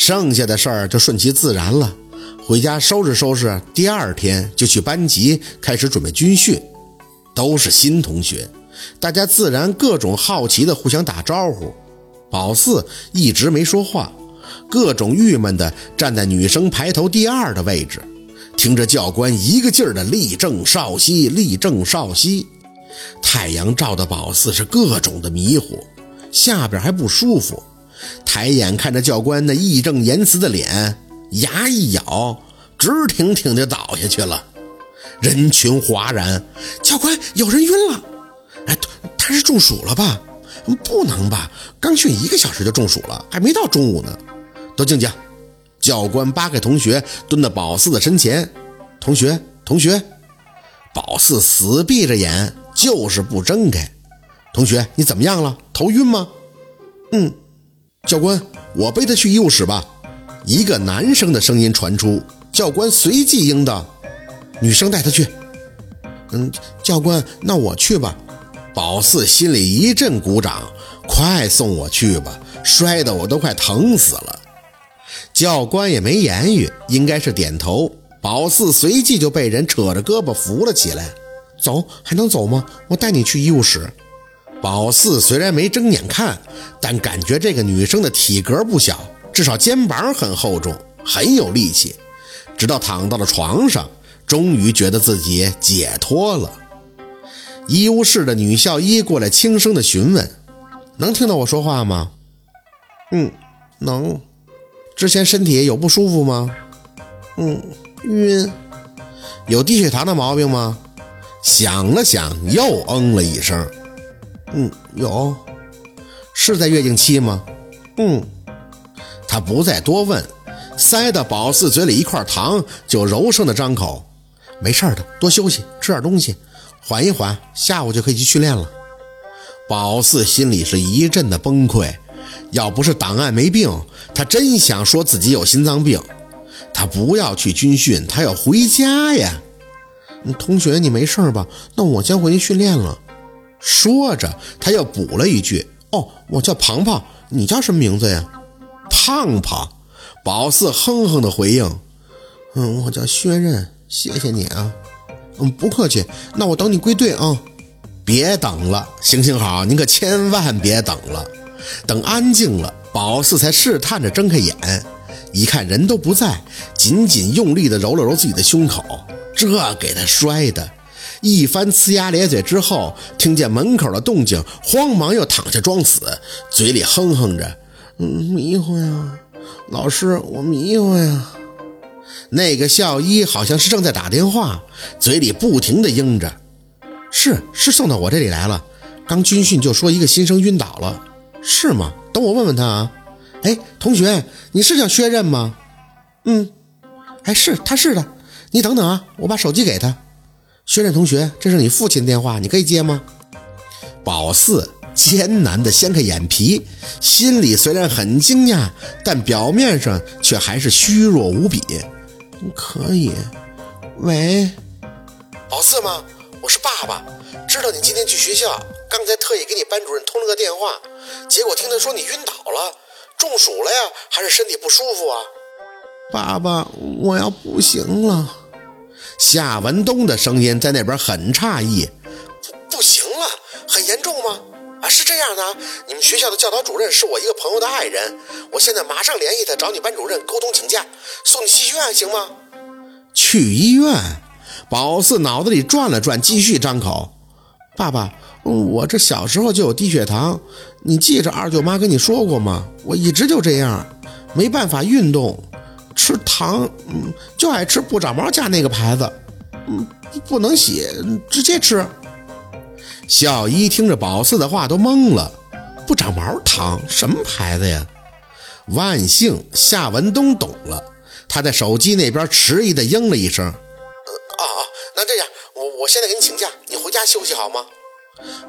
剩下的事儿就顺其自然了。回家收拾收拾，第二天就去班级开始准备军训。都是新同学，大家自然各种好奇的互相打招呼。宝四一直没说话，各种郁闷的站在女生排头第二的位置，听着教官一个劲儿的立正稍息，立正稍息。太阳照的宝四是各种的迷糊，下边还不舒服。抬眼看着教官那义正言辞的脸，牙一咬，直挺挺的倒下去了。人群哗然，教官有人晕了。哎，他是中暑了吧？不能吧？刚训一个小时就中暑了，还没到中午呢。都静静！教官扒开同学，蹲到宝四的身前。同学，同学。宝四死闭着眼，就是不睁开。同学，你怎么样了？头晕吗？嗯。教官，我背他去医务室吧。一个男生的声音传出，教官随即应道：“女生带他去。”嗯，教官，那我去吧。宝四心里一阵鼓掌，快送我去吧，摔得我都快疼死了。教官也没言语，应该是点头。宝四随即就被人扯着胳膊扶了起来。走，还能走吗？我带你去医务室。宝四虽然没睁眼看，但感觉这个女生的体格不小，至少肩膀很厚重，很有力气。直到躺到了床上，终于觉得自己解脱了。医务室的女校医过来轻声的询问：“能听到我说话吗？”“嗯，能。”“之前身体有不舒服吗？”“嗯，晕。”“有低血糖的毛病吗？”想了想，又嗯了一声。嗯，有，是在月经期吗？嗯，他不再多问，塞到宝四嘴里一块糖，就柔声的张口：“没事的，多休息，吃点东西，缓一缓，下午就可以去训练了。”宝四心里是一阵的崩溃，要不是档案没病，他真想说自己有心脏病。他不要去军训，他要回家呀。同学，你没事吧？那我先回去训练了。说着，他又补了一句：“哦，我叫庞庞，你叫什么名字呀？”胖胖，宝四哼哼的回应：“嗯，我叫薛刃，谢谢你啊。”“嗯，不客气。那我等你归队啊。”“别等了，行行好，您可千万别等了。等安静了，宝四才试探着睁开眼，一看人都不在，紧紧用力的揉了揉自己的胸口，这给他摔的。一番呲牙咧嘴之后，听见门口的动静，慌忙又躺下装死，嘴里哼哼着：“嗯，迷糊呀，老师，我迷糊呀。”那个校医好像是正在打电话，嘴里不停的应着：“是是，送到我这里来了。刚军训就说一个新生晕倒了，是吗？等我问问他啊。哎，同学，你是叫薛刃吗？嗯，哎，是，他是的。你等等啊，我把手机给他。”薛刃同学，这是你父亲的电话，你可以接吗？宝四艰难地掀开眼皮，心里虽然很惊讶，但表面上却还是虚弱无比。可以。喂，宝四吗？我是爸爸，知道你今天去学校，刚才特意给你班主任通了个电话，结果听他说你晕倒了，中暑了呀，还是身体不舒服啊？爸爸，我要不行了。夏文东的声音在那边很诧异，不不行了，很严重吗？啊，是这样的，你们学校的教导主任是我一个朋友的爱人，我现在马上联系他，找你班主任沟通请假，送你去医院行吗？去医院？宝四脑子里转了转，继续张口：“爸爸，我这小时候就有低血糖，你记着二舅妈跟你说过吗？我一直就这样，没办法运动。”吃糖，嗯，就爱吃不长毛家那个牌子，嗯，不能洗，直接吃。小姨听着宝四的话都懵了，不长毛糖什么牌子呀？万幸夏文东懂了，他在手机那边迟疑的应了一声：“，啊啊，那这样，我我现在给你请假，你回家休息好吗？”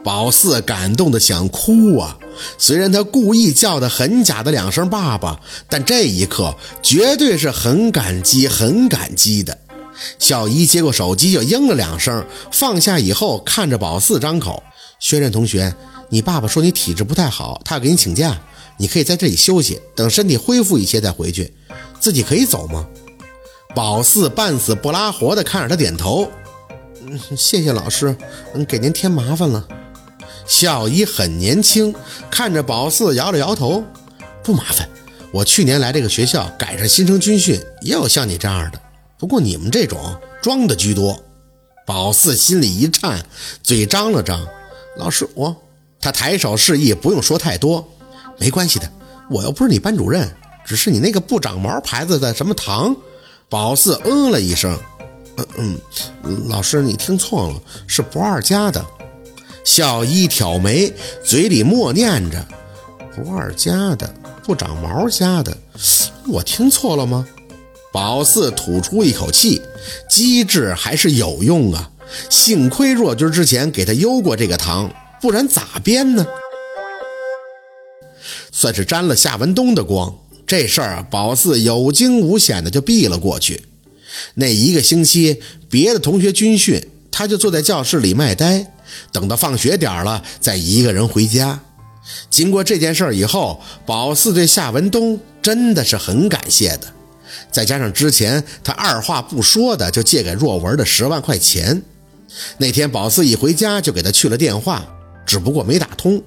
宝四感动的想哭啊！虽然他故意叫的很假的两声“爸爸”，但这一刻绝对是很感激、很感激的。小姨接过手机就应了两声，放下以后看着宝四张口：“薛刃同学，你爸爸说你体质不太好，他要给你请假，你可以在这里休息，等身体恢复一些再回去。自己可以走吗？宝四半死不拉活的看着他点头。谢谢老师，嗯，给您添麻烦了。小姨很年轻，看着宝四摇了摇头，不麻烦。我去年来这个学校赶上新生军训，也有像你这样的，不过你们这种装的居多。宝四心里一颤，嘴张了张。老师，我……他抬手示意不用说太多，没关系的，我又不是你班主任，只是你那个不长毛牌子的什么糖。宝四嗯了一声，嗯嗯，老师你听错了，是不二家的。小一挑眉，嘴里默念着：“不二家的，不长毛家的，我听错了吗？”宝四吐出一口气，机智还是有用啊！幸亏若君之前给他邮过这个糖，不然咋编呢？算是沾了夏文东的光。这事儿，宝四有惊无险的就避了过去。那一个星期，别的同学军训，他就坐在教室里卖呆，等到放学点了，再一个人回家。经过这件事以后，宝四对夏文东真的是很感谢的。再加上之前他二话不说的就借给若文的十万块钱，那天宝四一回家就给他去了电话，只不过没打通。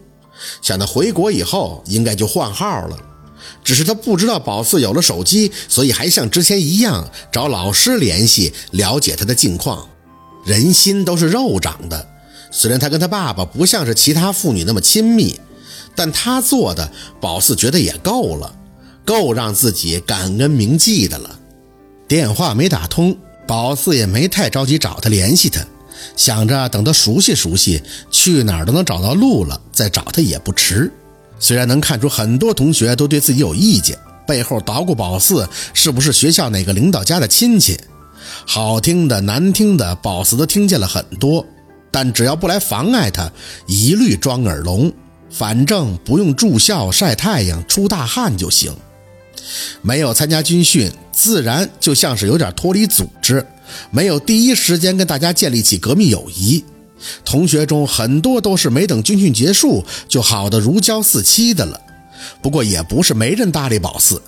想到回国以后应该就换号了。只是他不知道宝四有了手机，所以还像之前一样找老师联系，了解他的近况。人心都是肉长的，虽然他跟他爸爸不像是其他父女那么亲密，但他做的，宝四觉得也够了，够让自己感恩铭记的了。电话没打通，宝四也没太着急找他联系他，想着等他熟悉熟悉，去哪儿都能找到路了，再找他也不迟。虽然能看出很多同学都对自己有意见，背后捣鼓宝四是不是学校哪个领导家的亲戚，好听的难听的，宝四都听见了很多。但只要不来妨碍他，一律装耳聋。反正不用住校晒太阳出大汗就行。没有参加军训，自然就像是有点脱离组织，没有第一时间跟大家建立起革命友谊。同学中很多都是没等军训结束就好的如胶似漆的了，不过也不是没人搭理宝四。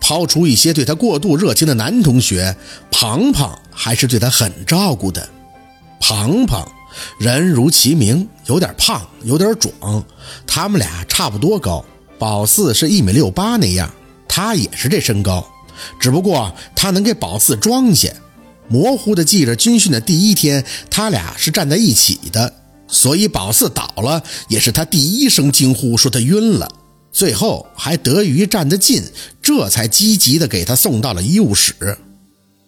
抛除一些对他过度热情的男同学，庞庞还是对他很照顾的。庞庞人如其名，有点胖，有点壮，他们俩差不多高。宝四是一米六八那样，他也是这身高，只不过他能给宝四装下。模糊的记着军训的第一天，他俩是站在一起的，所以宝四倒了也是他第一声惊呼说他晕了，最后还得益于站得近，这才积极的给他送到了医务室。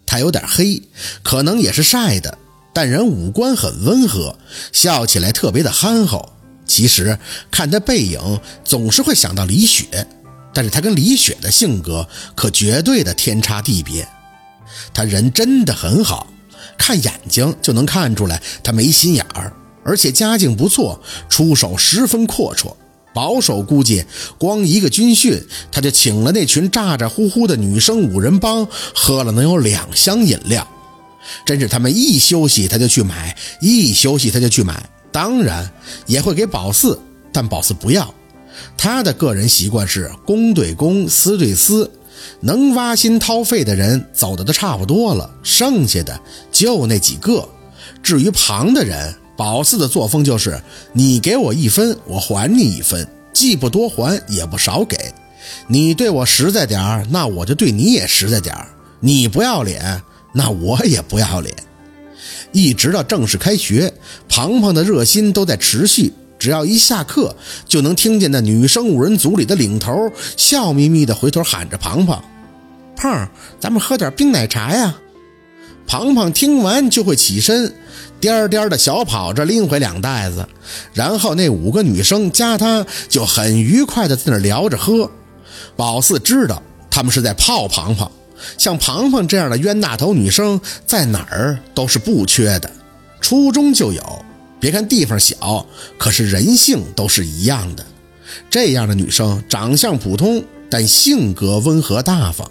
他有点黑，可能也是晒的，但人五官很温和，笑起来特别的憨厚。其实看他背影，总是会想到李雪，但是他跟李雪的性格可绝对的天差地别。他人真的很好，看眼睛就能看出来他没心眼儿，而且家境不错，出手十分阔绰。保守估计，光一个军训，他就请了那群咋咋呼呼的女生五人帮喝了能有两箱饮料。真是他们一休息他就去买，一休息他就去买，当然也会给宝四，但宝四不要。他的个人习惯是公对公，私对私。能挖心掏肺的人走的都差不多了，剩下的就那几个。至于旁的人，宝四的作风就是：你给我一分，我还你一分，既不多还，也不少给。你对我实在点儿，那我就对你也实在点儿。你不要脸，那我也不要脸。一直到正式开学，庞庞的热心都在持续。只要一下课，就能听见那女生五人组里的领头笑眯眯地回头喊着：“庞庞，胖，咱们喝点冰奶茶呀！”庞庞听完就会起身，颠颠的小跑着拎回两袋子，然后那五个女生加他就很愉快地在那聊着喝。宝四知道他们是在泡庞庞，像庞庞这样的冤大头女生在哪儿都是不缺的，初中就有。别看地方小，可是人性都是一样的。这样的女生长相普通，但性格温和大方，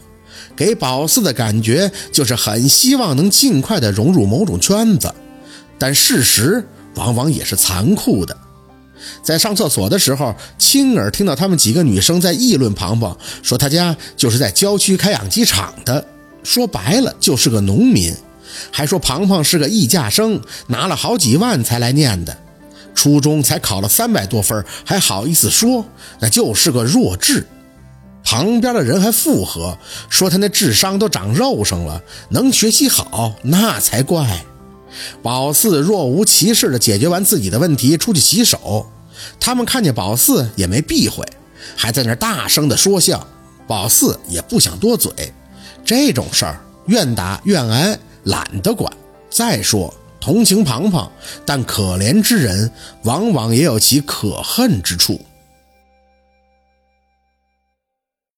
给宝四的感觉就是很希望能尽快的融入某种圈子。但事实往往也是残酷的。在上厕所的时候，亲耳听到他们几个女生在议论庞庞，说他家就是在郊区开养鸡场的，说白了就是个农民，还说庞庞是个艺稼生，拿了好几万才来念的，初中才考了三百多分，还好意思说那就是个弱智。旁边的人还附和说他那智商都长肉上了，能学习好那才怪。宝四若无其事地解决完自己的问题，出去洗手。他们看见宝四也没避讳，还在那大声地说笑。宝四也不想多嘴，这种事儿愿打愿挨，懒得管。再说同情庞庞，但可怜之人往往也有其可恨之处。